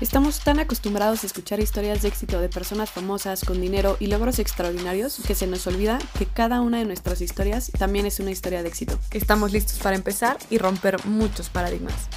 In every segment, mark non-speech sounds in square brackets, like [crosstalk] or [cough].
Estamos tan acostumbrados a escuchar historias de éxito de personas famosas con dinero y logros extraordinarios que se nos olvida que cada una de nuestras historias también es una historia de éxito. Estamos listos para empezar y romper muchos paradigmas.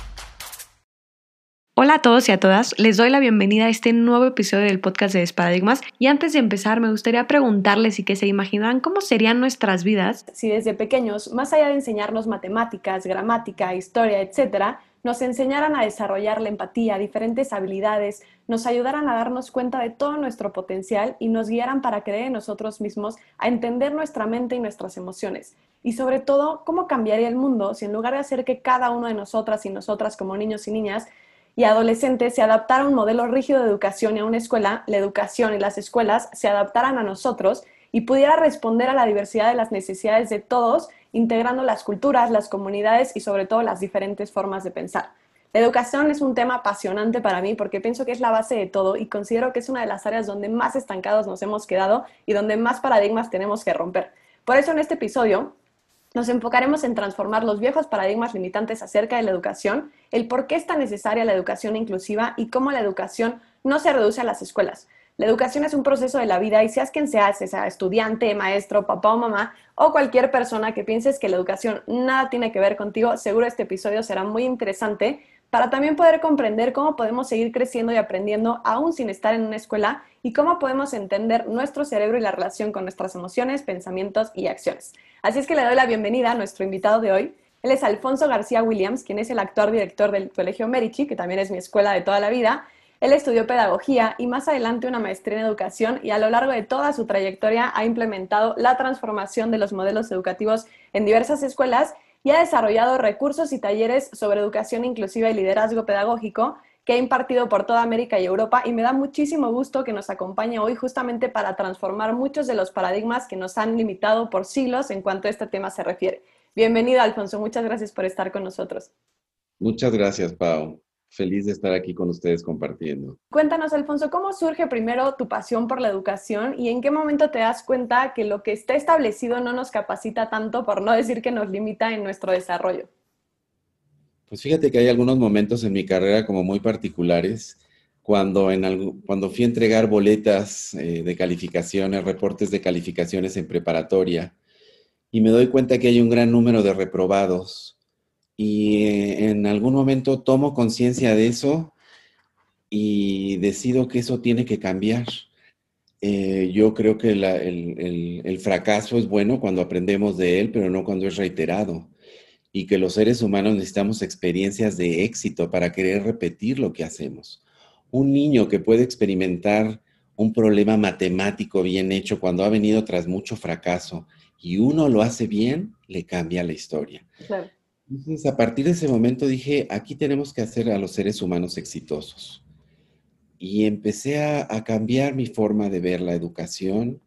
Hola a todos y a todas, les doy la bienvenida a este nuevo episodio del podcast de Desparadigmas y antes de empezar me gustaría preguntarles y que se imaginaran cómo serían nuestras vidas si desde pequeños, más allá de enseñarnos matemáticas, gramática, historia, etcétera, nos enseñaran a desarrollar la empatía, diferentes habilidades, nos ayudaran a darnos cuenta de todo nuestro potencial y nos guiaran para creer en nosotros mismos, a entender nuestra mente y nuestras emociones. Y sobre todo, cómo cambiaría el mundo si en lugar de hacer que cada uno de nosotras y nosotras como niños y niñas y adolescentes se adaptara a un modelo rígido de educación y a una escuela, la educación y las escuelas se adaptaran a nosotros y pudiera responder a la diversidad de las necesidades de todos, integrando las culturas, las comunidades y sobre todo las diferentes formas de pensar. La educación es un tema apasionante para mí porque pienso que es la base de todo y considero que es una de las áreas donde más estancados nos hemos quedado y donde más paradigmas tenemos que romper. Por eso en este episodio nos enfocaremos en transformar los viejos paradigmas limitantes acerca de la educación, el por qué es tan necesaria la educación inclusiva y cómo la educación no se reduce a las escuelas. La educación es un proceso de la vida y seas quien seas, sea estudiante, maestro, papá o mamá, o cualquier persona que pienses que la educación nada tiene que ver contigo, seguro este episodio será muy interesante para también poder comprender cómo podemos seguir creciendo y aprendiendo aún sin estar en una escuela y cómo podemos entender nuestro cerebro y la relación con nuestras emociones, pensamientos y acciones. Así es que le doy la bienvenida a nuestro invitado de hoy. Él es Alfonso García Williams, quien es el actual director del Colegio Merici, que también es mi escuela de toda la vida, él estudió pedagogía y más adelante una maestría en educación y a lo largo de toda su trayectoria ha implementado la transformación de los modelos educativos en diversas escuelas y ha desarrollado recursos y talleres sobre educación inclusiva y liderazgo pedagógico que ha impartido por toda América y Europa y me da muchísimo gusto que nos acompañe hoy justamente para transformar muchos de los paradigmas que nos han limitado por siglos en cuanto a este tema se refiere. Bienvenido, Alfonso. Muchas gracias por estar con nosotros. Muchas gracias, Pau feliz de estar aquí con ustedes compartiendo. Cuéntanos, Alfonso, ¿cómo surge primero tu pasión por la educación y en qué momento te das cuenta que lo que está establecido no nos capacita tanto, por no decir que nos limita en nuestro desarrollo? Pues fíjate que hay algunos momentos en mi carrera como muy particulares. Cuando, en cuando fui a entregar boletas eh, de calificaciones, reportes de calificaciones en preparatoria, y me doy cuenta que hay un gran número de reprobados y eh, en algún momento tomo conciencia de eso y decido que eso tiene que cambiar. Eh, yo creo que el, fracaso es bueno cuando aprendemos de él, pero no cuando es reiterado. Y que los seres humanos necesitamos experiencias de éxito para querer repetir lo que hacemos. Un niño que puede experimentar un problema matemático bien hecho cuando ha venido tras mucho fracaso y uno lo hace bien, le cambia la historia. Claro. Entonces, a partir de ese momento dije, aquí tenemos que hacer a los seres humanos exitosos. Y empecé a, cambiar mi forma de ver la educación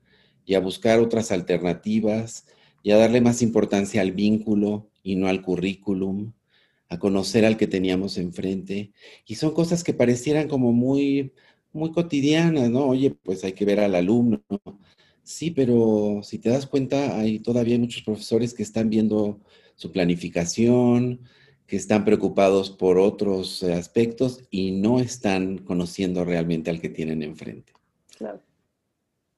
y a buscar otras alternativas y a darle más importancia al vínculo y no al currículum, a conocer al que teníamos enfrente. Y son cosas que parecieran como muy, muy cotidianas, ¿no? Oye, pues hay que ver al alumno. Sí, pero si te das cuenta, hay todavía muchos profesores que están viendo su planificación, que están preocupados por otros eh, aspectos y no están conociendo realmente al que tienen enfrente. Claro.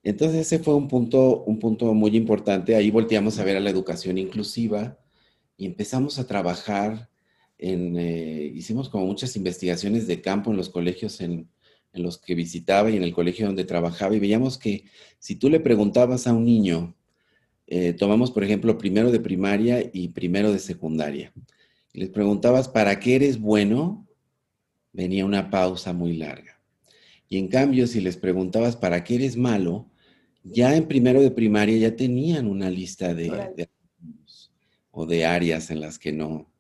Entonces ese fue un punto, un punto muy importante. Ahí volteamos a ver a la educación inclusiva y empezamos a trabajar en, eh, hicimos como muchas investigaciones de campo en los colegios en, en los que visitaba y en el colegio donde trabajaba y veíamos que si tú le preguntabas a un niño eh, tomamos, por ejemplo, primero de primaria y primero de secundaria. Y les preguntabas, ¿para qué eres bueno? Venía una pausa muy larga. Y en cambio, si les preguntabas, ¿para qué eres malo? Ya en primero de primaria ya tenían una lista de, o de áreas en las que no,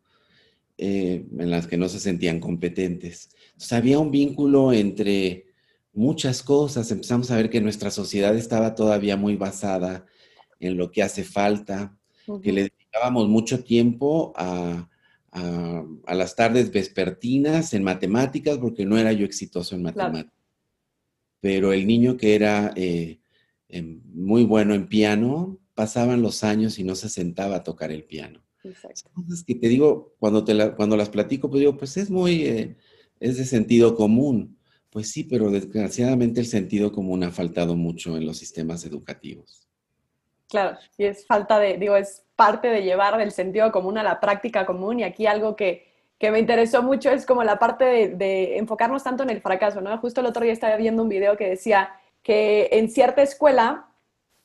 eh, en las que no se sentían competentes. Entonces había un vínculo entre muchas cosas. Empezamos a ver que nuestra sociedad estaba todavía muy basada en lo que hace falta, que le dedicábamos mucho tiempo a, las tardes vespertinas en matemáticas, porque no era yo exitoso en matemáticas. Pero el niño que era eh, em, muy bueno en piano, pasaban los años y no se sentaba a tocar el piano. Exacto. Entonces, que te digo, cuando, te cuando las platico, pues digo, pues es muy, eh, es de sentido común. Pues sí, pero desgraciadamente el sentido común ha faltado mucho en los sistemas educativos. Claro, y es falta de, digo, es parte de llevar el sentido común a la práctica común y aquí algo que, que me interesó mucho es como la parte de, enfocarnos tanto en el fracaso, ¿no? Justo el otro día estaba viendo un video que decía que en cierta escuela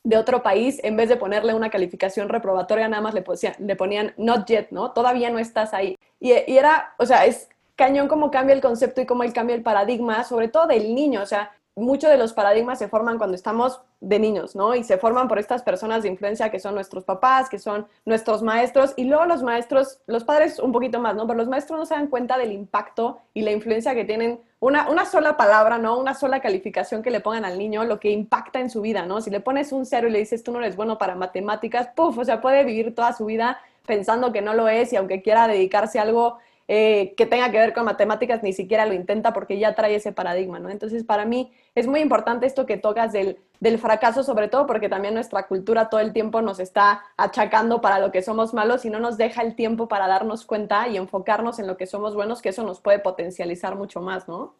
de otro país, en vez de ponerle una calificación reprobatoria, nada más le, le ponían not yet, ¿no? Todavía no estás ahí. Y, y, era, o sea, es cañón cómo cambia el concepto y cómo él cambia el paradigma, sobre todo del niño, o sea, muchos de los paradigmas se forman cuando estamos de niños, ¿no? Y se forman por estas personas de influencia que son nuestros papás, que son nuestros maestros, y luego los maestros, los padres un poquito más, ¿no? Pero los maestros no se dan cuenta del impacto y la influencia que tienen una, sola palabra, ¿no? Una sola calificación que le pongan al niño, lo que impacta en su vida, ¿no? Si le pones un cero y le dices, tú no eres bueno para matemáticas, puff, o sea, puede vivir toda su vida pensando que no lo es y aunque quiera dedicarse a algo eh, que tenga que ver con matemáticas, ni siquiera lo intenta porque ya trae ese paradigma, ¿no? Entonces, para mí es muy importante esto que tocas del, del fracaso, sobre todo porque también nuestra cultura todo el tiempo nos está achacando para lo que somos malos y no nos deja el tiempo para darnos cuenta y enfocarnos en lo que somos buenos, que eso nos puede potencializar mucho más, ¿no?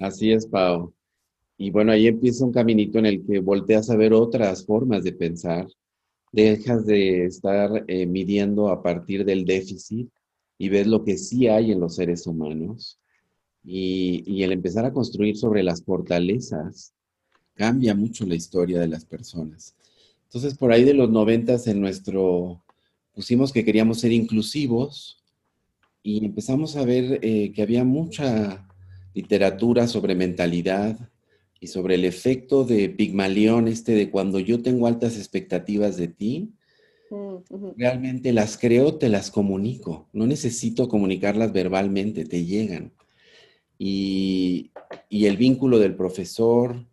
Así es, Pau. Y bueno, ahí empieza un caminito en el que volteas a ver otras formas de pensar, dejas de estar eh, midiendo a partir del déficit y ves lo que sí hay en los seres humanos. Y, el empezar a construir sobre las fortalezas cambia mucho la historia de las personas. Entonces, por ahí de los noventas en nuestro, pusimos que queríamos ser inclusivos y empezamos a ver eh, que había mucha literatura sobre mentalidad y sobre el efecto de Pigmalión, este de cuando yo tengo altas expectativas de ti, Realmente las creo, te las comunico. No necesito comunicarlas verbalmente, te llegan. Y, el vínculo del profesor,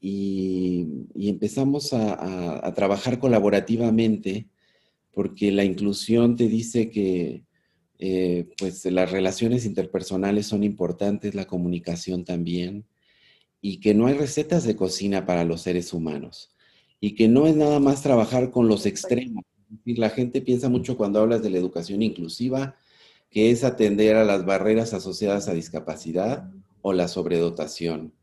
y, empezamos a, trabajar colaborativamente, porque la inclusión te dice que eh, pues las relaciones interpersonales son importantes, la comunicación también, y que no hay recetas de cocina para los seres humanos y que no es nada más trabajar con los extremos. La gente piensa mucho cuando hablas de la educación inclusiva, que es atender a las barreras asociadas a discapacidad o la sobredotación.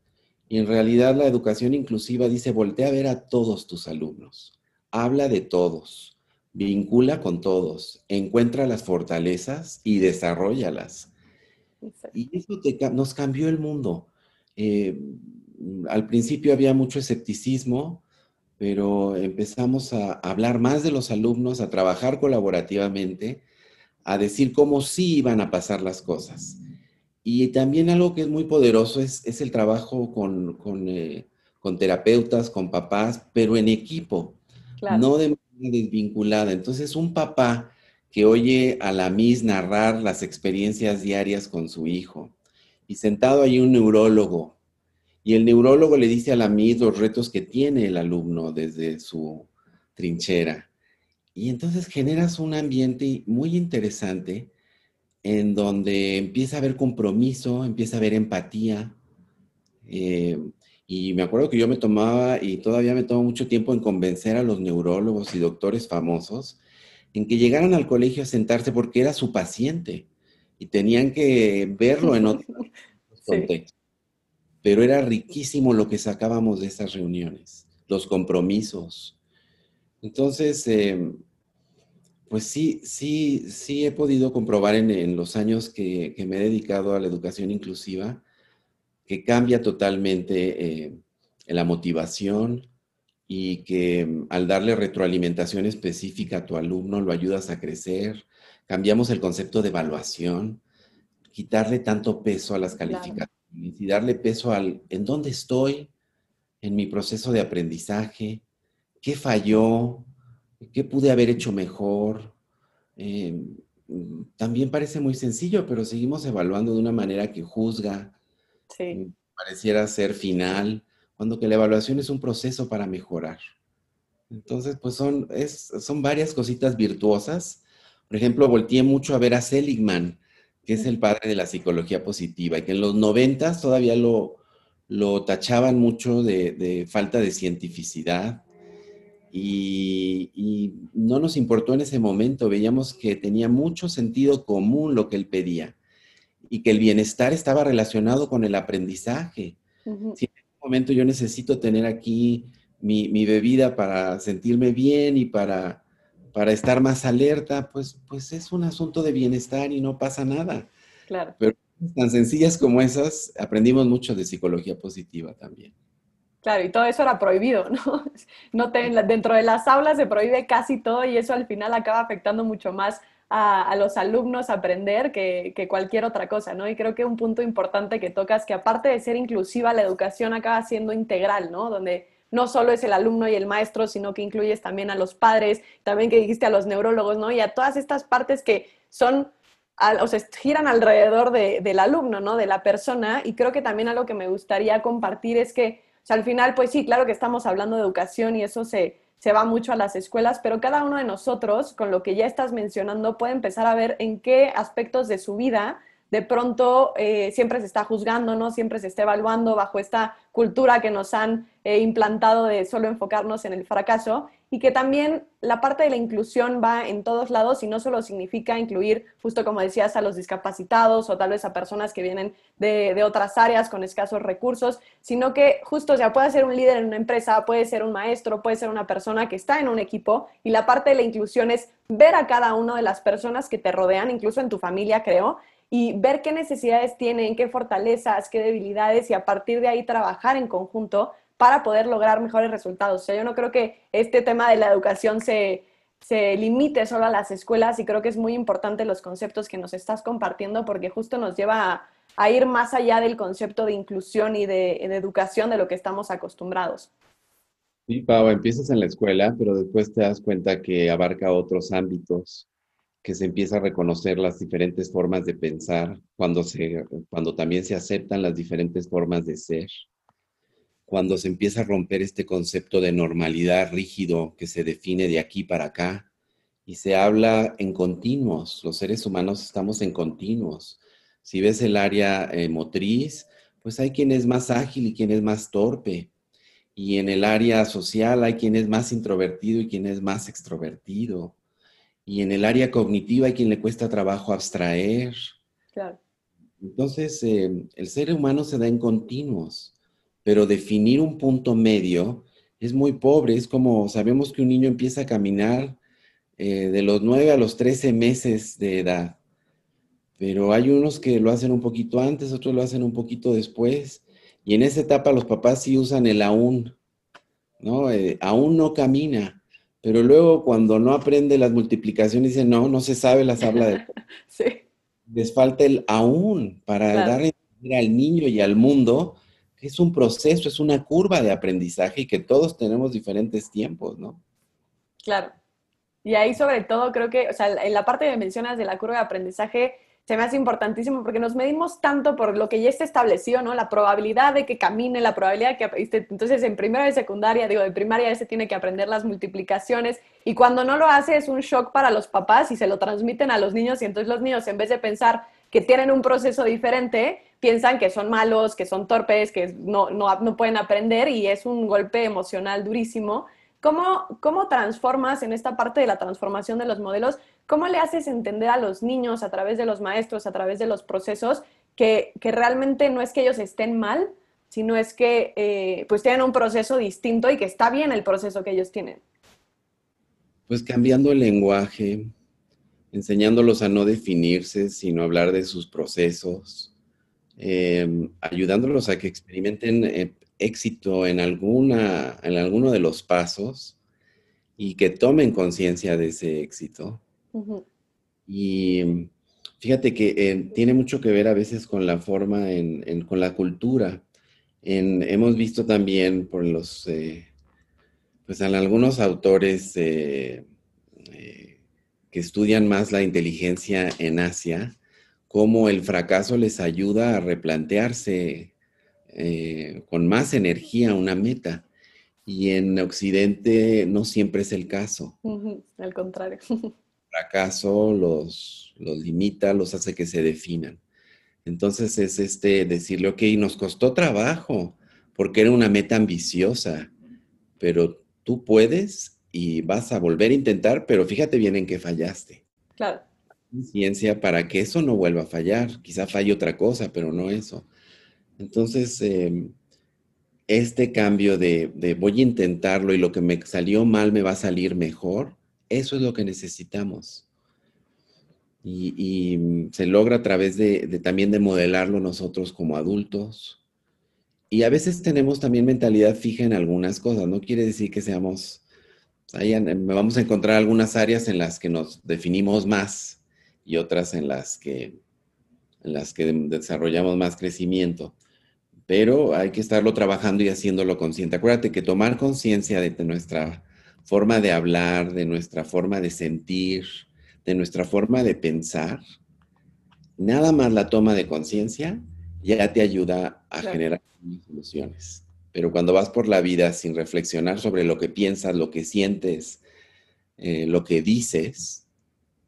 Y en realidad la educación inclusiva dice, voltea a ver a todos tus alumnos, habla de todos, vincula con todos, encuentra las fortalezas y desarrollalas. Y eso nos cambió el mundo. Eh, al principio había mucho escepticismo, pero empezamos a hablar más de los alumnos, a trabajar colaborativamente, a decir cómo sí iban a pasar las cosas. Y también algo que es muy poderoso es, el trabajo con, eh, con, terapeutas, con papás, pero en equipo, no de manera desvinculada. Entonces, un papá que oye a la Miss narrar las experiencias diarias con su hijo y sentado ahí un neurólogo y el neurólogo le dice a la MIS los retos que tiene el alumno desde su trinchera. Y entonces generas un ambiente muy interesante en donde empieza a haber compromiso, empieza a haber empatía. Eh, y me acuerdo que yo me tomaba, y todavía me tomo mucho tiempo en convencer a los neurólogos y doctores famosos en que llegaran al colegio a sentarse porque era su paciente y tenían que verlo en otro [laughs] contexto pero era riquísimo lo que sacábamos de esas reuniones, los compromisos. Entonces, em, pues sí, sí, sí he podido comprobar en, los años que, me he dedicado a la educación inclusiva que cambia totalmente eh, la motivación y que em, al darle retroalimentación específica a tu alumno lo ayudas a crecer. Cambiamos el concepto de evaluación, quitarle tanto peso a las calificaciones y darle peso al en dónde estoy en mi proceso de aprendizaje, qué falló, qué pude haber hecho mejor. Em, también parece muy sencillo, pero seguimos evaluando de una manera que juzga, pareciera ser final, cuando que la evaluación es un proceso para mejorar. Entonces, pues son, es, son varias cositas virtuosas. Por ejemplo, volteé mucho a ver a Seligman, que es el padre de la psicología positiva, y que en los noventas todavía lo, lo tachaban mucho de, falta de cientificidad. Y, y, no nos importó en ese momento, veíamos que tenía mucho sentido común lo que él pedía y que el bienestar estaba relacionado con el aprendizaje. Si en este momento yo necesito tener aquí mi, mi, bebida para sentirme bien y para, para estar más alerta, pues, pues es un asunto de bienestar y no pasa nada. Claro. Pero tan sencillas como esas, aprendimos mucho de psicología positiva también. Claro, y todo eso era prohibido, ¿no? [laughs] no te, dentro de las aulas se prohíbe casi todo y eso al final acaba afectando mucho más a, los alumnos aprender que, que, cualquier otra cosa, ¿no? Y creo que un punto importante que tocas, que aparte de ser inclusiva, la educación acaba siendo integral, ¿no? Donde no solo es el alumno y el maestro, sino que incluyes también a los padres, también que dijiste a los neurólogos, ¿no? Y a todas estas partes que son, o sea, giran alrededor de, del alumno, ¿no? De la persona. Y creo que también algo que me gustaría compartir es que, o sea, al final, pues sí, claro que estamos hablando de educación y eso se, se va mucho a las escuelas, pero cada uno de nosotros, con lo que ya estás mencionando, puede empezar a ver en qué aspectos de su vida de pronto eh, siempre se está juzgando, ¿no? Siempre se está evaluando bajo esta cultura que nos han eh, implantado de solo enfocarnos en el fracaso y que también la parte de la inclusión va en todos lados y no solo significa incluir, justo como decías, a los discapacitados o tal vez a personas que vienen de, de otras áreas con escasos recursos, sino que justo, o sea, puede ser un líder en una empresa, puede ser un maestro, puede ser una persona que está en un equipo y la parte de la inclusión es ver a cada una de las personas que te rodean, incluso en tu familia, creo, y ver qué necesidades tienen, qué fortalezas, qué debilidades y a partir de ahí trabajar en conjunto para poder lograr mejores resultados. O sea, yo no creo que este tema de la educación se, se limite solo a las escuelas y creo que es muy importante los conceptos que nos estás compartiendo porque justo nos lleva a, ir más allá del concepto de inclusión y de, de, educación de lo que estamos acostumbrados. Sí, Pau, empiezas en la escuela, pero después te das cuenta que abarca otros ámbitos que se empieza a reconocer las diferentes formas de pensar, cuando, se, cuando también se aceptan las diferentes formas de ser, cuando se empieza a romper este concepto de normalidad rígido que se define de aquí para acá y se habla en continuos. Los seres humanos estamos en continuos. Si ves el área eh, motriz, pues hay quien es más ágil y quien es más torpe. Y en el área social hay quien es más introvertido y quien es más extrovertido y en el área cognitiva hay quien le cuesta trabajo abstraer. Claro. Entonces, eh, el ser humano se da en continuos, pero definir un punto medio es muy pobre. Es como sabemos que un niño empieza a caminar eh, de los 9 a los 13 meses de edad, pero hay unos que lo hacen un poquito antes, otros lo hacen un poquito después, y en esa etapa los papás sí usan el aún, ¿no? Eh, aún no camina pero luego cuando no aprende las multiplicaciones, dice, no, no se sabe las habla de... [laughs] sí. Les falta el aún para claro. dar al niño y al mundo que es un proceso, es una curva de aprendizaje y que todos tenemos diferentes tiempos, ¿no? Claro. Y ahí sobre todo creo que, o sea, en la parte que mencionas de la curva de aprendizaje, se me hace importantísimo porque nos medimos tanto por lo que ya está establecido, ¿no? La probabilidad de que camine, la probabilidad de que... Entonces, en primera y secundaria, digo, de primaria se tiene que aprender las multiplicaciones y cuando no lo hace es un shock para los papás y se lo transmiten a los niños y entonces los niños en vez de pensar que tienen un proceso diferente, piensan que son malos, que son torpes, que no, no, no pueden aprender y es un golpe emocional durísimo. ¿Cómo, ¿Cómo transformas en esta parte de la transformación de los modelos? ¿Cómo le haces entender a los niños a través de los maestros, a través de los procesos, que, que realmente no es que ellos estén mal, sino es que eh, pues tienen un proceso distinto y que está bien el proceso que ellos tienen? Pues cambiando el lenguaje, enseñándolos a no definirse, sino hablar de sus procesos, eh, ayudándolos a que experimenten eh, éxito en, alguna, en alguno de los pasos y que tomen conciencia de ese éxito. Uh -huh. Y fíjate que eh, tiene mucho que ver a veces con la forma, en, en, con la cultura. Hemos visto también por los, eh, pues en algunos autores eh, que estudian más la inteligencia en Asia, cómo el fracaso les ayuda a replantearse eh, con más energía una meta. Y en Occidente no siempre es el caso. al contrario. El [laughs] fracaso los, los limita, los hace que se definan. Entonces es este decirle, ok, nos costó trabajo porque era una meta ambiciosa, pero tú puedes y vas a volver a intentar, pero fíjate bien en qué fallaste. Claro. Ciencia para que eso no vuelva a fallar. Quizá falle otra cosa, pero no eso. Entonces, em, este cambio de, voy a intentarlo y lo que me salió mal me va a salir mejor, eso es lo que necesitamos. Y, se logra a través de, también de modelarlo nosotros como adultos. Y a veces tenemos también mentalidad fija en algunas cosas, no quiere decir que seamos, ahí vamos a encontrar algunas áreas en las que nos definimos más y otras en las que, en las que desarrollamos más crecimiento pero hay que estarlo trabajando y haciéndolo consciente. Acuérdate que tomar conciencia de nuestra forma de hablar, de nuestra forma de sentir, de nuestra forma de pensar, nada más la toma de conciencia ya te ayuda a generar soluciones. Pero cuando vas por la vida sin reflexionar sobre lo que piensas, lo que sientes, eh, lo que dices,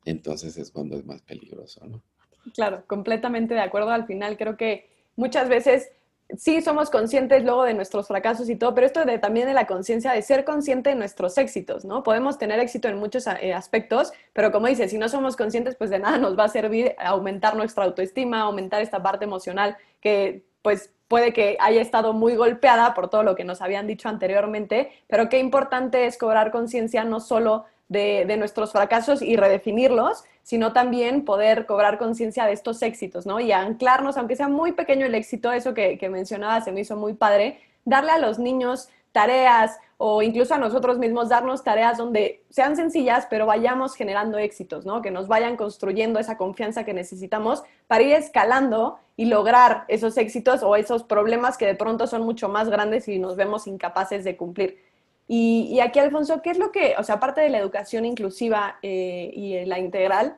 entonces es cuando es más peligroso, ¿no? Claro, completamente de acuerdo. Al final creo que muchas veces sí somos conscientes luego de nuestros fracasos y todo, pero esto de, también de la conciencia de ser consciente de nuestros éxitos, ¿no? Podemos tener éxito en muchos eh, aspectos, pero como dice, si no somos conscientes, pues de nada nos va a servir aumentar nuestra autoestima, aumentar esta parte emocional que pues puede que haya estado muy golpeada por todo lo que nos habían dicho anteriormente, pero qué importante es cobrar conciencia no solo de, nuestros fracasos y redefinirlos, sino también poder cobrar conciencia de estos éxitos, ¿no? Y anclarnos, aunque sea muy pequeño el éxito, eso que, que mencionaba se me hizo muy padre, darle a los niños tareas o incluso a nosotros mismos darnos tareas donde sean sencillas, pero vayamos generando éxitos, ¿no? Que nos vayan construyendo esa confianza que necesitamos para ir escalando y lograr esos éxitos o esos problemas que de pronto son mucho más grandes y nos vemos incapaces de cumplir. Y, aquí, Alfonso, ¿qué es lo que, o sea, aparte de la educación inclusiva eh, y la integral,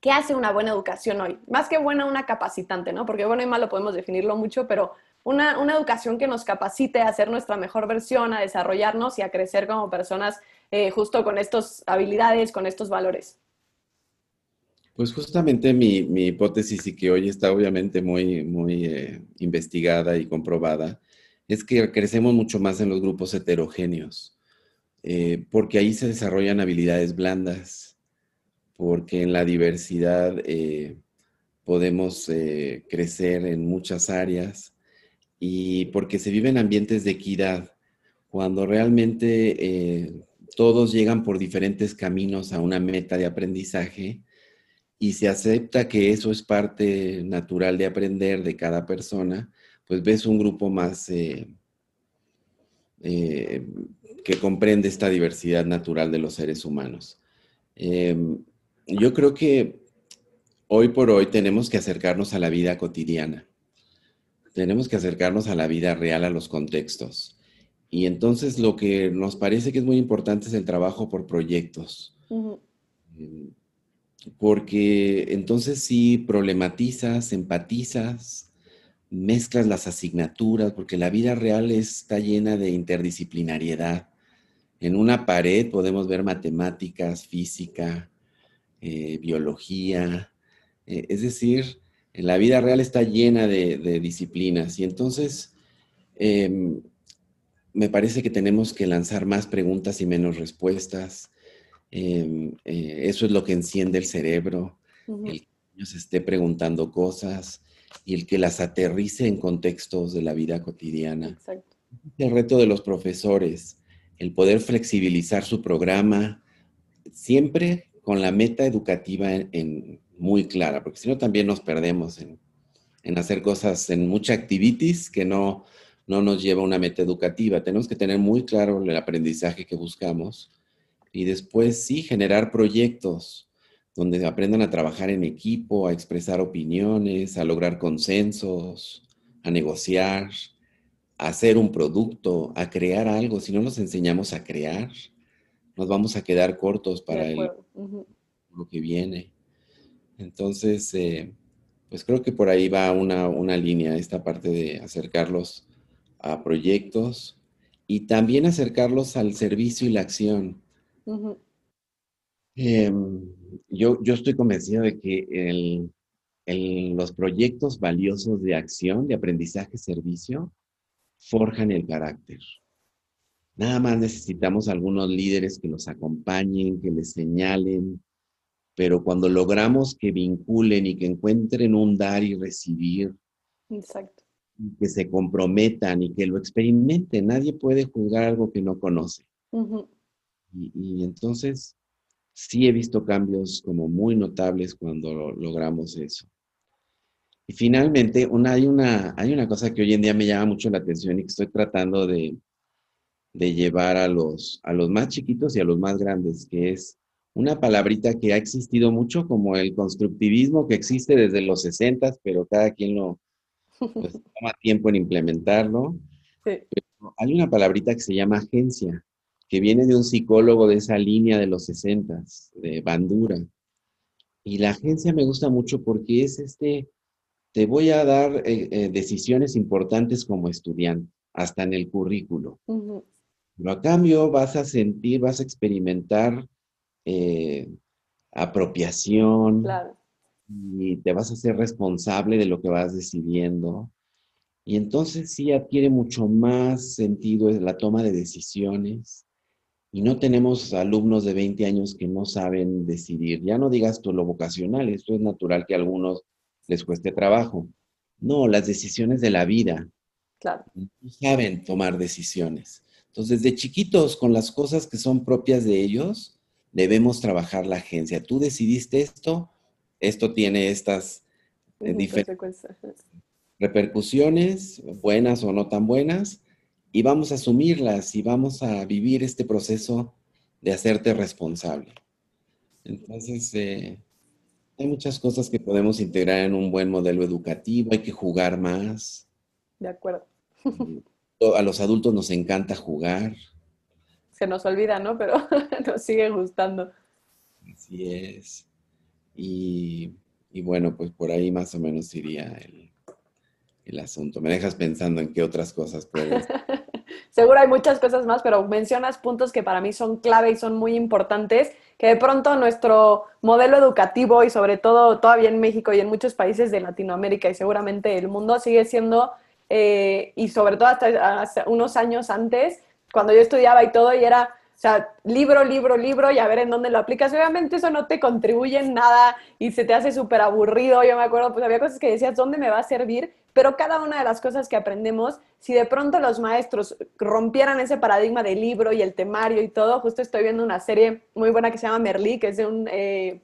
¿qué hace una buena educación hoy? Más que buena, una capacitante, ¿no? Porque bueno y malo podemos definirlo mucho, pero una, educación que nos capacite a ser nuestra mejor versión, a desarrollarnos y a crecer como personas eh, justo con estas habilidades, con estos valores. Pues justamente mi, hipótesis y que hoy está obviamente muy, muy eh, investigada y comprobada, es que crecemos mucho más en los grupos heterogéneos, eh, porque ahí se desarrollan habilidades blandas, porque en la diversidad eh, podemos eh, crecer en muchas áreas y porque se viven ambientes de equidad, cuando realmente todos llegan por diferentes caminos a una meta de aprendizaje y se acepta que eso es parte natural de aprender de cada persona, pues ves un grupo más eh, eh, que comprende esta diversidad natural de los seres humanos. Em, yo creo que hoy por hoy tenemos que acercarnos a la vida cotidiana, tenemos que acercarnos a la vida real, a los contextos. Y entonces lo que nos parece que es muy importante es el trabajo por proyectos. Em, porque entonces sí problematizas, empatizas, mezclas las asignaturas, porque la vida real está llena de interdisciplinariedad. En una pared podemos ver matemáticas, física, eh, biología, eh, es decir, la vida real está llena de, disciplinas y entonces em, me parece que tenemos que lanzar más preguntas y menos respuestas. Em, eh, eso es lo que enciende el cerebro, el que el se esté preguntando cosas, y el que las aterrice en contextos de la vida cotidiana. Exacto. El reto de los profesores, el poder flexibilizar su programa, siempre con la meta educativa en, muy clara, porque si no también nos perdemos en, hacer cosas, en mucha activities que no, no nos lleva a una meta educativa. Tenemos que tener muy claro el aprendizaje que buscamos y después sí generar proyectos donde aprendan a trabajar en equipo, a expresar opiniones, a lograr consensos, a negociar, a hacer un producto, a crear algo. Si no nos enseñamos a crear, nos vamos a quedar cortos para lo que viene. Entonces, eh, pues creo que por ahí va una, una línea, esta parte de acercarlos a proyectos y también acercarlos al servicio y la acción. Em, yo, yo estoy convencido de que el, los proyectos valiosos de acción, de aprendizaje, servicio, forjan el carácter. Nada más necesitamos algunos líderes que los acompañen, que les señalen, pero cuando logramos que vinculen y que encuentren un dar y recibir, Exacto. que se comprometan y que lo experimenten, nadie puede juzgar algo que no conoce. y, entonces sí he visto cambios como muy notables cuando logramos eso. Y finalmente, una, hay, una, hay una cosa que hoy en día me llama mucho la atención y que estoy tratando de, de llevar a los, a los más chiquitos y a los más grandes, que es una palabrita que ha existido mucho, como el constructivismo que existe desde los 60, pero cada quien lo [laughs] pues, toma tiempo en implementarlo. hay una palabrita que se llama agencia, que viene de un psicólogo de esa línea de los 60, de Bandura. Y la agencia me gusta mucho porque es este, te voy a dar eh, eh, decisiones importantes como estudiante, hasta en el currículo. Pero a cambio vas a sentir, vas a experimentar eh, apropiación y te vas a ser responsable de lo que vas decidiendo. Y entonces sí adquiere mucho más sentido la toma de decisiones. Y no tenemos alumnos de 20 años que no saben decidir. Ya no digas tú lo vocacional, esto es natural que a algunos les cueste trabajo. No, las decisiones de la vida. Claro. No saben tomar decisiones. Entonces, desde chiquitos, con las cosas que son propias de ellos, debemos trabajar la agencia. Tú decidiste esto, esto tiene estas eh, diferentes repercusiones, buenas o no tan buenas, y vamos a asumirlas y vamos a vivir este proceso de hacerte responsable. Entonces, eh, hay muchas cosas que podemos integrar en un buen modelo educativo, hay que jugar más. De acuerdo. a los adultos nos encanta jugar. Se nos olvida, ¿no? Pero [laughs] nos sigue gustando. Así es. Y, bueno, pues por ahí más o menos iría el, el asunto. Me dejas pensando en qué otras cosas puedes. [laughs] Seguro hay muchas cosas más, pero mencionas puntos que para mí son clave y son muy importantes, que de pronto nuestro modelo educativo y sobre todo todavía en México y en muchos países de Latinoamérica y seguramente el mundo sigue siendo eh, y sobre todo hasta, unos años antes, cuando yo estudiaba y todo, y era, o sea, libro, libro, libro, y a ver en dónde lo aplicas. Obviamente eso no te contribuye en nada y se te hace súper aburrido. Yo me acuerdo, pues había cosas que decías, ¿dónde me va a servir? Pero cada una de las cosas que aprendemos, si de pronto los maestros rompieran ese paradigma del libro y el temario y todo, justo estoy viendo una serie muy buena que se llama Merlí, que es de un eh,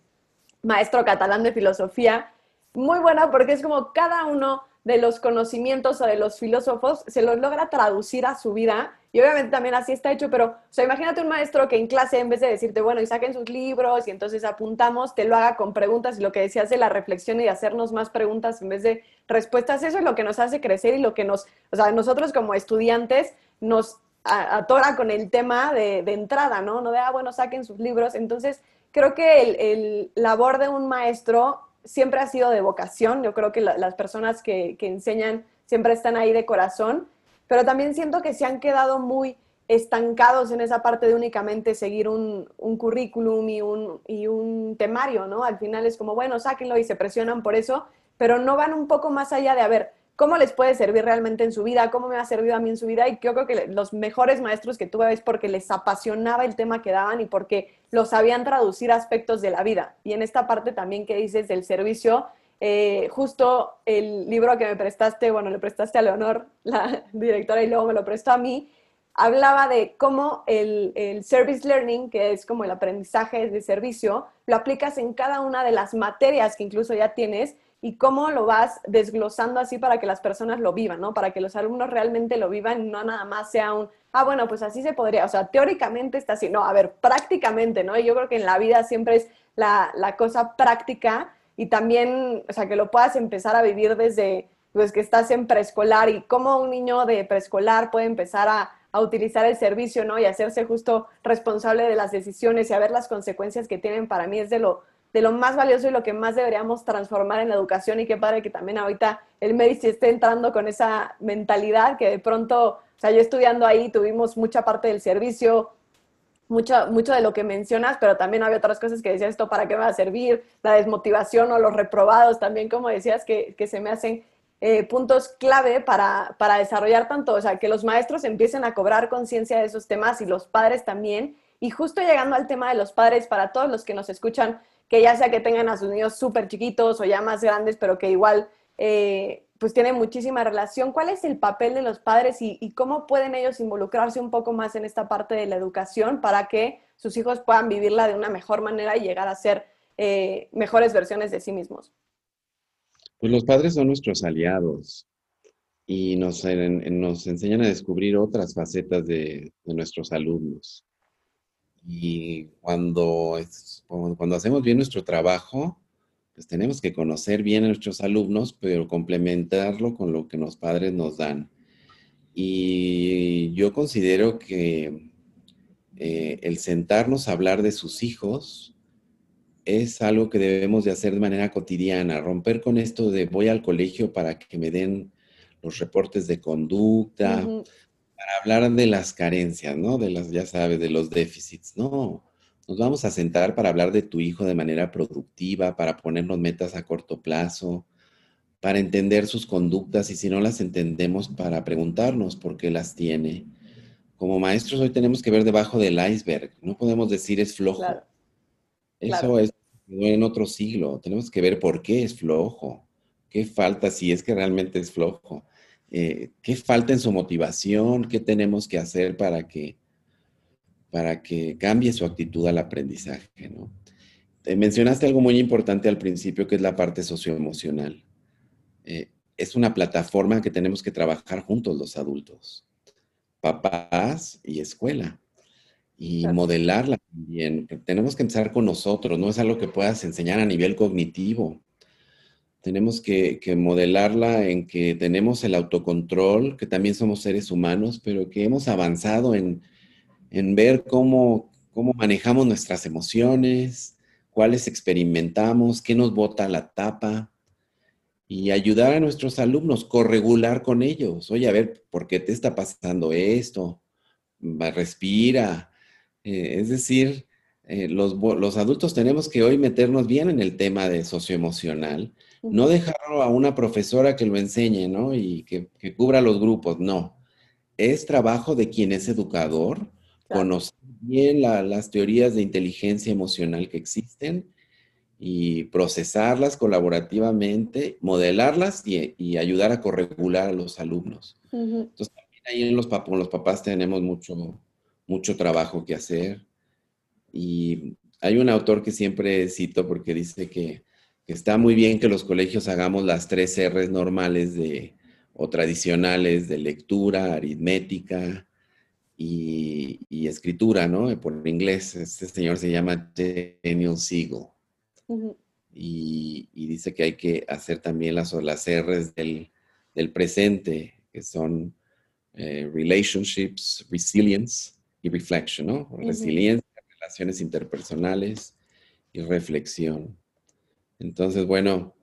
maestro catalán de filosofía, muy buena porque es como cada uno de los conocimientos o de los filósofos, se los logra traducir a su vida. Y obviamente también así está hecho, pero, o sea, imagínate un maestro que en clase, en vez de decirte, bueno, y saquen sus libros y entonces apuntamos, te lo haga con preguntas y lo que decías de la reflexión y de hacernos más preguntas en vez de respuestas, eso es lo que nos hace crecer y lo que nos, o sea, nosotros como estudiantes nos atora con el tema de, entrada, ¿no? No de, ah, bueno, saquen sus libros. Entonces, creo que el, el labor de un maestro siempre ha sido de vocación. Yo creo que las personas que, enseñan siempre están ahí de corazón, pero también siento que se han quedado muy estancados en esa parte de únicamente seguir un, currículum y un, y un temario, ¿no? Al final es como, bueno, sáquenlo y se presionan por eso, pero no van un poco más allá de, a ver, cómo les puede servir realmente en su vida, cómo me ha servido a mí en su vida. Y yo creo que los mejores maestros que tuve es porque les apasionaba el tema que daban y porque lo sabían traducir aspectos de la vida. Y en esta parte también que dices del servicio, eh, justo el libro que me prestaste, bueno, le prestaste a Leonor, la [laughs] directora, y luego me lo prestó a mí, hablaba de cómo el, el, service learning, que es como el aprendizaje de servicio, lo aplicas en cada una de las materias que incluso ya tienes y cómo lo vas desglosando así para que las personas lo vivan, ¿no? Para que los alumnos realmente lo vivan no nada más sea un, ah, bueno, pues así se podría, o sea, teóricamente está así, no, a ver, prácticamente, ¿no? Y yo creo que en la vida siempre es la, la cosa práctica y también, o sea, que lo puedas empezar a vivir desde, pues que estás en preescolar y cómo un niño de preescolar puede empezar a, a utilizar el servicio, ¿no? Y hacerse justo responsable de las decisiones y a ver las consecuencias que tienen para mí es de lo de lo más valioso y lo que más deberíamos transformar en la educación y qué padre que también ahorita el Medici esté entrando con esa mentalidad que de pronto, o sea, yo estudiando ahí tuvimos mucha parte del servicio, mucho, mucho de lo que mencionas, pero también había otras cosas que decías, esto para qué va a servir, la desmotivación o los reprobados también, como decías, que, que se me hacen eh, puntos clave para, para, desarrollar tanto, o sea, que los maestros empiecen a cobrar conciencia de esos temas y los padres también. Y justo llegando al tema de los padres, para todos los que nos escuchan, que ya sea que tengan a sus niños súper chiquitos o ya más grandes, pero que igual eh, pues tienen muchísima relación, ¿cuál es el papel de los padres y, cómo pueden ellos involucrarse un poco más en esta parte de la educación para que sus hijos puedan vivirla de una mejor manera y llegar a ser eh, mejores versiones de sí mismos? Pues los padres son nuestros aliados y nos, nos enseñan a descubrir otras facetas de nuestros alumnos. Y cuando, cuando hacemos bien nuestro trabajo, pues tenemos que conocer bien a nuestros alumnos, pero complementarlo con lo que los padres nos dan. Y yo considero que eh, el sentarnos a hablar de sus hijos es algo que debemos de hacer de manera cotidiana, romper con esto de voy al colegio para que me den los reportes de conducta, hablar de las carencias, ¿no? De las, ya sabes, de los déficits. No, nos vamos a sentar para hablar de tu hijo de manera productiva, para ponernos metas a corto plazo, para entender sus conductas y si no las entendemos, para preguntarnos por qué las tiene. Como maestros hoy tenemos que ver debajo del iceberg, no podemos decir es flojo. Eso es en otro siglo. Tenemos que ver por qué es flojo, qué falta, si es que realmente es flojo, eh, qué falta en su motivación, qué tenemos que hacer para que, para que cambie su actitud al aprendizaje. ¿no? mencionaste algo muy importante al principio, que es la parte socioemocional. Eh, es una plataforma que tenemos que trabajar juntos los adultos, papás y escuela y modelarla también. Tenemos que empezar con nosotros, no es algo que puedas enseñar a nivel cognitivo. Tenemos que, modelarla en que tenemos el autocontrol, que también somos seres humanos, pero que hemos avanzado en, ver cómo, cómo manejamos nuestras emociones, cuáles experimentamos, qué nos bota la tapa y ayudar a nuestros alumnos, corregular con ellos. Oye, a ver, ¿por qué te está pasando esto? Respira, eh, es decir, eh, los, adultos tenemos que hoy meternos bien en el tema de socioemocional, no dejarlo a una profesora que lo enseñe, ¿no? Y que, cubra los grupos, no. Es trabajo de quien es educador, conocer bien las teorías de inteligencia emocional que existen y procesarlas colaborativamente, modelarlas y, ayudar a corregular a los alumnos. Entonces, también ahí en los, los papás tenemos mucho, mucho trabajo que hacer. Y hay un autor que siempre cito porque dice que, está muy bien que los colegios hagamos las tres R's normales de, o tradicionales de lectura, aritmética y, escritura, ¿no? Por inglés, este señor se llama Daniel Siegel. y, dice que hay que hacer también las, las R's del, presente, que son eh, relationships, resilience, y reflection, ¿no? Resiliencia, relaciones interpersonales y reflexión. Entonces, bueno,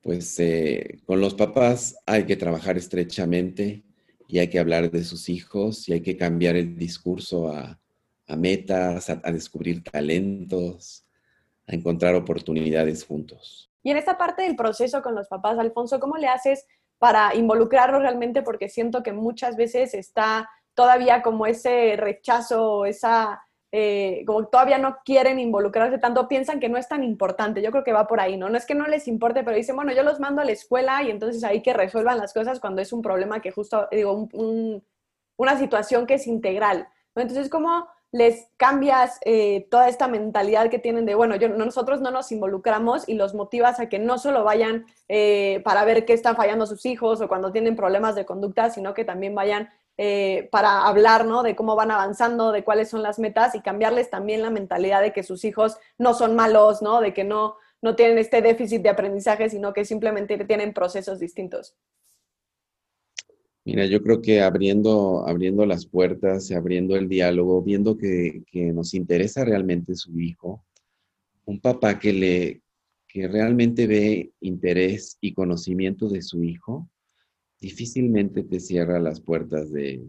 pues eh, con los papás hay que trabajar estrechamente y hay que hablar de sus hijos y hay que cambiar el discurso a, metas, a, descubrir talentos, a encontrar oportunidades juntos. Y en esta parte del proceso con los papás, Alfonso, ¿cómo le haces para involucrarlos realmente? Porque siento que muchas veces está todavía como ese rechazo, esa, eh, como todavía no quieren involucrarse tanto, piensan que no es tan importante. Yo creo que va por ahí, ¿no? No es que no les importe, pero dicen, bueno, yo los mando a la escuela y entonces ahí que resuelvan las cosas cuando es un problema que justo, digo, una situación que es integral. Entonces, ¿cómo les cambias eh, toda esta mentalidad que tienen de, bueno, yo, nosotros no nos involucramos y los motivas a que no solo vayan eh, para ver qué están fallando sus hijos o cuando tienen problemas de conducta, sino que también vayan eh, para hablar ¿no? de cómo van avanzando, de cuáles son las metas y cambiarles también la mentalidad de que sus hijos no son malos, ¿no? de que no, no tienen este déficit de aprendizaje, sino que simplemente tienen procesos distintos. Mira, yo creo que abriendo, abriendo las puertas, abriendo el diálogo, viendo que, que nos interesa realmente su hijo, un papá que, le, que realmente ve interés y conocimiento de su hijo, difícilmente te cierra las puertas de,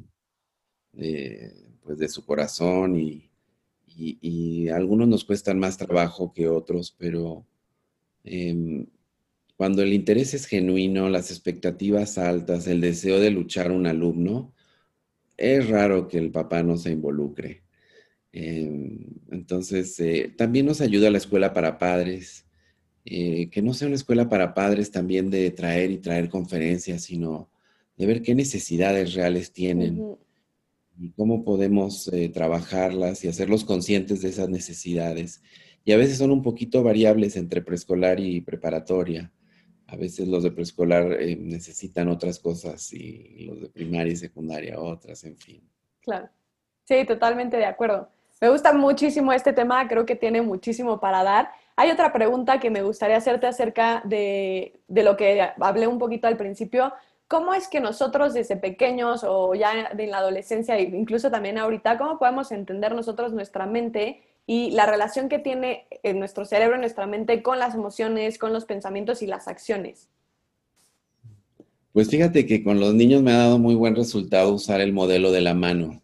pues de su corazón y, y, algunos nos cuestan más trabajo que otros, pero em, cuando el interés es genuino, las expectativas altas, el deseo de luchar un alumno, es raro que el papá no se involucre. Em, entonces, eh, también nos ayuda la escuela para padres, eh, que no sea una escuela para padres también de traer y traer conferencias, sino de ver qué necesidades reales tienen y cómo podemos eh, trabajarlas y hacerlos conscientes de esas necesidades. Y a veces son un poquito variables entre preescolar y preparatoria. A veces los de preescolar eh, necesitan otras cosas y los de primaria y secundaria otras, en fin. Claro. Sí, totalmente de acuerdo. Me gusta muchísimo este tema, creo que tiene muchísimo para dar. Hay otra pregunta que me gustaría hacerte acerca de, de lo que hablé un poquito al principio, ¿Cómo es que nosotros desde pequeños o ya en la adolescencia, incluso también ahorita, cómo podemos entender nosotros nuestra mente y la relación que tiene en nuestro cerebro, nuestra mente, con las emociones, con los pensamientos y las acciones? Pues fíjate que con los niños me ha dado muy buen resultado usar el modelo de la mano,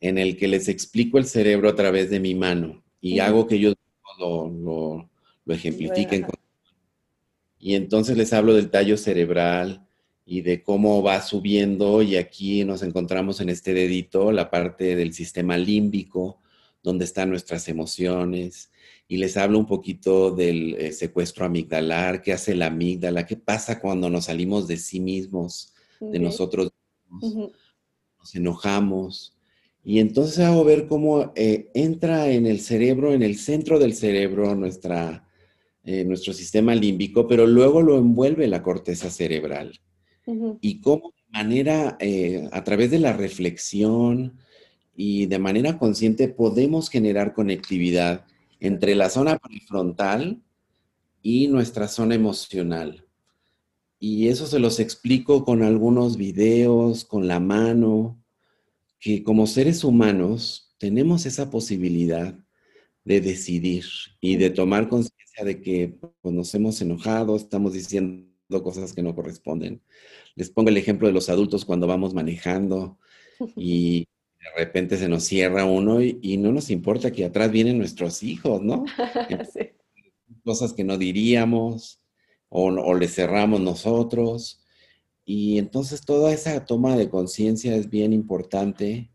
en el que les explico el cerebro a través de mi mano y hago que ellos lo, lo, lo ejemplifiquen. Y entonces les hablo del tallo cerebral, y de cómo va subiendo y aquí nos encontramos en este dedito la parte del sistema límbico, donde están nuestras emociones, y les hablo un poquito del eh, secuestro amigdalar, qué hace la amígdala, qué pasa cuando nos salimos de sí mismos, de nosotros nos enojamos. Y entonces hago ver cómo eh, entra en el cerebro, en el centro del cerebro, nuestra, eh, nuestro sistema límbico, pero luego lo envuelve la corteza cerebral y cómo de manera, eh, a través de la reflexión y de manera consciente podemos generar conectividad entre la zona prefrontal y nuestra zona emocional. Y eso se los explico con algunos videos, con la mano, que como seres humanos tenemos esa posibilidad de decidir y de tomar conciencia de que pues, nos hemos enojado, estamos diciendo cosas que no corresponden. Les pongo el ejemplo de los adultos cuando vamos manejando [laughs] y de repente se nos cierra uno y, no nos importa que atrás vienen nuestros hijos, ¿no? [laughs] Cosas que no diríamos o, o le cerramos nosotros. Y entonces toda esa toma de conciencia es bien importante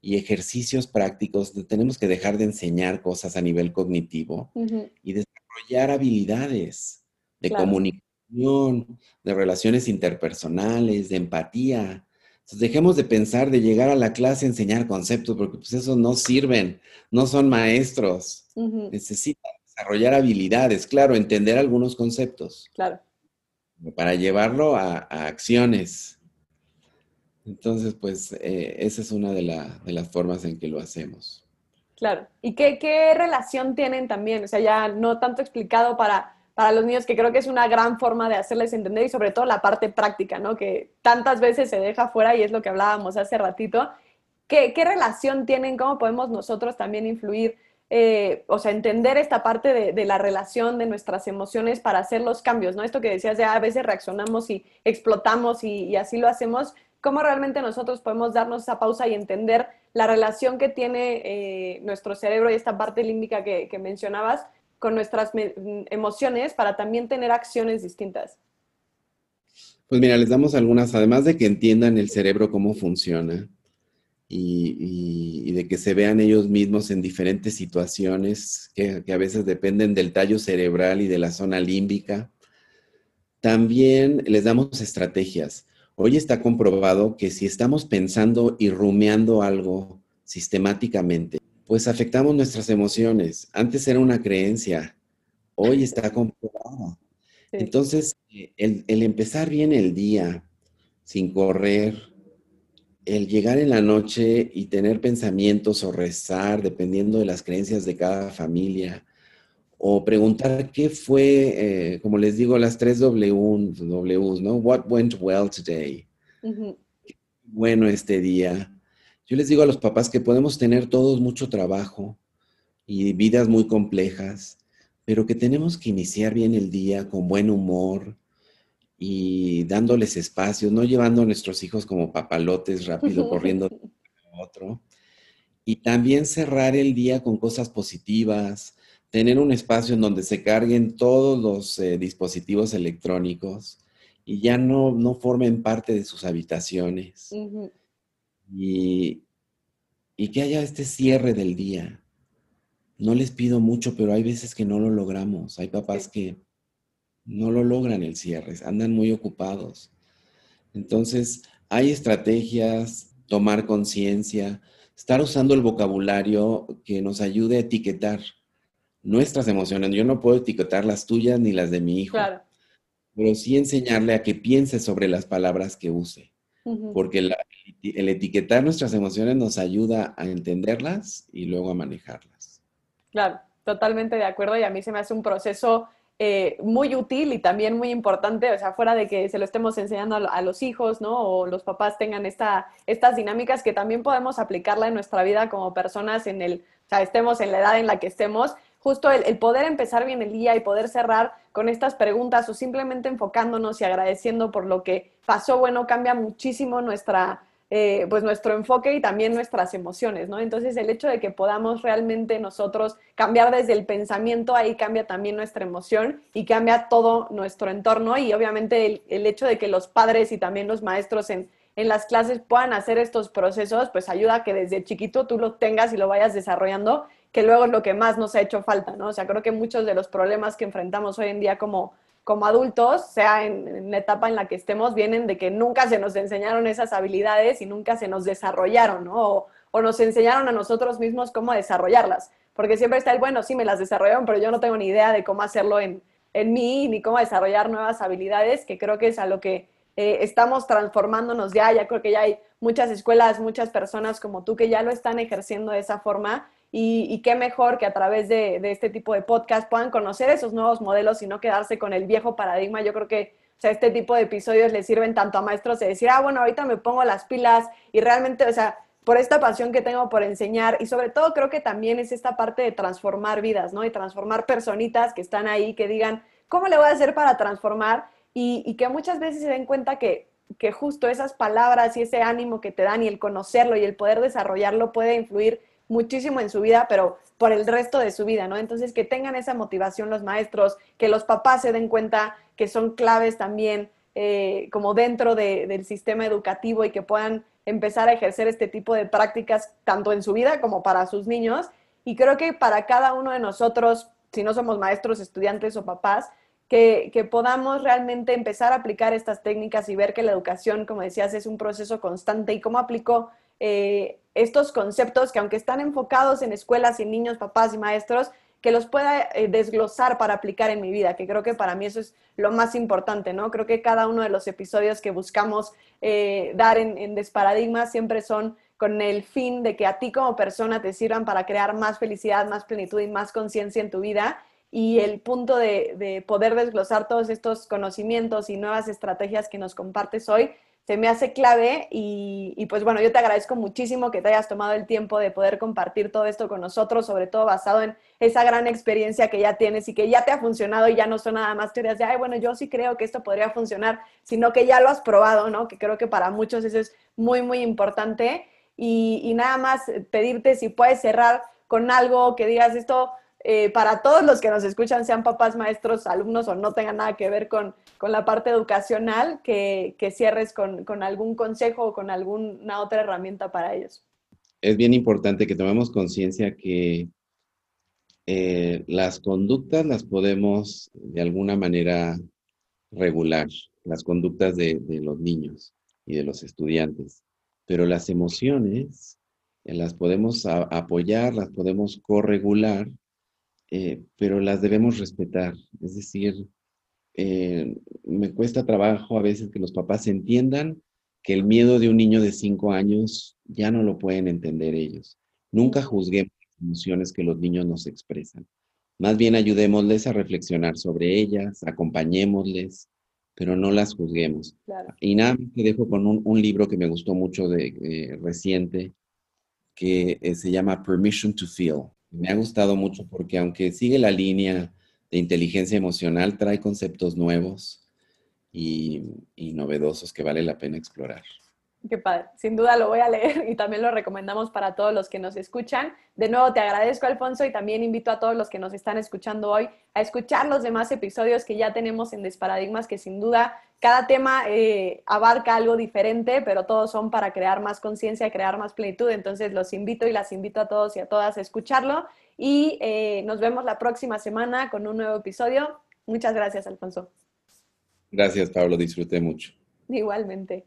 y ejercicios prácticos. Tenemos que dejar de enseñar cosas a nivel cognitivo y desarrollar habilidades de comunicación de relaciones interpersonales, de empatía. Entonces, dejemos de pensar de llegar a la clase a enseñar conceptos, porque pues esos no sirven, no son maestros. Necesitan desarrollar habilidades, claro, entender algunos conceptos. Claro. Para llevarlo a, acciones. Entonces, pues eh, esa es una de, las formas en que lo hacemos. Claro. ¿Y qué, relación tienen también? O sea, ya no tanto explicado para para los niños, que creo que es una gran forma de hacerles entender y sobre todo la parte práctica, ¿no? Que tantas veces se deja fuera y es lo que hablábamos hace ratito. ¿Qué, qué relación tienen? ¿Cómo podemos nosotros también influir? Eh, o sea, entender esta parte de, de, la relación de nuestras emociones para hacer los cambios, ¿no? Esto que decías, ya a veces reaccionamos y explotamos y, así lo hacemos. ¿Cómo realmente nosotros podemos darnos esa pausa y entender la relación que tiene eh, nuestro cerebro y esta parte límbica que, que mencionabas con nuestras emociones para también tener acciones distintas? Pues mira, les damos algunas, además de que entiendan el cerebro cómo funciona y, de que se vean ellos mismos en diferentes situaciones que, que, a veces dependen del tallo cerebral y de la zona límbica. También les damos estrategias. Hoy está comprobado que si estamos pensando y rumiando algo sistemáticamente, pues afectamos nuestras emociones. Antes era una creencia, hoy está comprobado. Entonces, eh, el, empezar bien el día, sin correr, el llegar en la noche y tener pensamientos o rezar, dependiendo de las creencias de cada familia, o preguntar qué fue, eh, como les digo, las tres Ws, Ws, ¿no? What went well today? bueno este día? Yo les digo a los papás que podemos tener todos mucho trabajo y vidas muy complejas, pero que tenemos que iniciar bien el día con buen humor y dándoles espacio, no llevando a nuestros hijos como papalotes rápido corriendo a otro. Y también cerrar el día con cosas positivas, tener un espacio en donde se carguen todos los eh, dispositivos electrónicos y ya no, no formen parte de sus habitaciones. y, y que haya este cierre del día. No les pido mucho, pero hay veces que no lo logramos. Hay papás que no lo logran el cierre, andan muy ocupados. Entonces, hay estrategias, tomar conciencia, estar usando el vocabulario que nos ayude a etiquetar nuestras emociones. Yo no puedo etiquetar las tuyas ni las de mi hijo, claro. pero sí enseñarle a que piense sobre las palabras que use, porque el etiquetar nuestras emociones nos ayuda a entenderlas y luego a manejarlas. Claro, totalmente de acuerdo y a mí se me hace un proceso eh, muy útil y también muy importante, o sea, fuera de que se lo estemos enseñando a, los hijos, ¿no? O los papás tengan esta, estas dinámicas que también podemos aplicarla en nuestra vida como personas en el, o sea, estemos en la edad en la que estemos, justo el, poder empezar bien el día y poder cerrar con estas preguntas o simplemente enfocándonos y agradeciendo por lo que pasó, bueno, cambia muchísimo nuestra, eh, pues nuestro enfoque y también nuestras emociones, ¿no? Entonces el hecho de que podamos realmente nosotros cambiar desde el pensamiento, ahí cambia también nuestra emoción y cambia todo nuestro entorno y obviamente el, hecho de que los padres y también los maestros en, en las clases puedan hacer estos procesos, pues ayuda a que desde chiquito tú lo tengas y lo vayas desarrollando, que luego es lo que más nos ha hecho falta, ¿no? O sea, creo que muchos de los problemas que enfrentamos hoy en día como como adultos, sea en, la etapa en la que estemos, vienen de que nunca se nos enseñaron esas habilidades y nunca se nos desarrollaron, ¿no? O, nos enseñaron a nosotros mismos cómo desarrollarlas. Porque siempre está el, bueno, sí, me las desarrollaron, pero yo no tengo ni idea de cómo hacerlo en, en mí, ni cómo desarrollar nuevas habilidades, que creo que es a lo que eh, estamos transformándonos ya. Ya creo que ya hay muchas escuelas, muchas personas como tú que ya lo están ejerciendo de esa forma y, qué mejor que a través de, este tipo de podcast puedan conocer esos nuevos modelos y no quedarse con el viejo paradigma. Yo creo que o sea, este tipo de episodios les sirven tanto a maestros de decir, ah, bueno, ahorita me pongo las pilas y realmente, o sea, por esta pasión que tengo por enseñar y sobre todo creo que también es esta parte de transformar vidas, ¿no? Y transformar personitas que están ahí, que digan, ¿cómo le voy a hacer para transformar? Y, y que muchas veces se den cuenta que, que justo esas palabras y ese ánimo que te dan y el conocerlo y el poder desarrollarlo puede influir muchísimo en su vida, pero por el resto de su vida, ¿no? Entonces, que tengan esa motivación los maestros, que los papás se den cuenta que son claves también eh, como dentro del sistema educativo y que puedan empezar a ejercer este tipo de prácticas tanto en su vida como para sus niños. Y creo que para cada uno de nosotros, si no somos maestros, estudiantes o papás, que, que, podamos realmente empezar a aplicar estas técnicas y ver que la educación, como decías, es un proceso constante y cómo aplico eh, estos conceptos que aunque están enfocados en escuelas y niños, papás y maestros, que los pueda eh, desglosar para aplicar en mi vida, que creo que para mí eso es lo más importante, ¿no? Creo que cada uno de los episodios que buscamos eh, dar en, Desparadigmas siempre son con el fin de que a ti como persona te sirvan para crear más felicidad, más plenitud y más conciencia en tu vida. Y el punto de poder desglosar todos estos conocimientos y nuevas estrategias que nos compartes hoy se me hace clave y, pues bueno, yo te agradezco muchísimo que te hayas tomado el tiempo de poder compartir todo esto con nosotros, sobre todo basado en esa gran experiencia que ya tienes y que ya te ha funcionado y ya no son nada más teorías de, ay, bueno, yo sí creo que esto podría funcionar, sino que ya lo has probado, ¿no? Que creo que para muchos eso es muy, muy importante. Y, y nada más pedirte si puedes cerrar con algo que digas esto eh, para todos los que nos escuchan, sean papás, maestros, alumnos o no tengan nada que ver con, la parte educacional, que, cierres con, algún consejo o con alguna otra herramienta para ellos. Es bien importante que tomemos conciencia que eh, las conductas las podemos de alguna manera regular, las conductas de, los niños y de los estudiantes, pero las emociones eh, las podemos apoyar, las podemos corregular eh, pero las debemos respetar. Es decir, eh, me cuesta trabajo a veces que los papás entiendan que el miedo de un niño de cinco años ya no lo pueden entender ellos. Nunca juzguemos las emociones que los niños nos expresan. Más bien ayudémosles a reflexionar sobre ellas, acompañémosles, pero no las juzguemos. Y nada, te dejo con un, libro que me gustó mucho de eh, reciente, que se llama Permission to Feel me ha gustado mucho porque aunque sigue la línea de inteligencia emocional, trae conceptos nuevos y, y novedosos que vale la pena explorar. Qué padre. Sin duda lo voy a leer y también lo recomendamos para todos los que nos escuchan. De nuevo, te agradezco, Alfonso, y también invito a todos los que nos están escuchando hoy a escuchar los demás episodios que ya tenemos en Desparadigmas, que sin duda cada tema eh, abarca algo diferente, pero todos son para crear más conciencia, crear más plenitud. Entonces, los invito y las invito a todos y a todas a escucharlo. Y eh, nos vemos la próxima semana con un nuevo episodio. Muchas gracias, Alfonso. Gracias, Pablo. Disfruté mucho. Igualmente.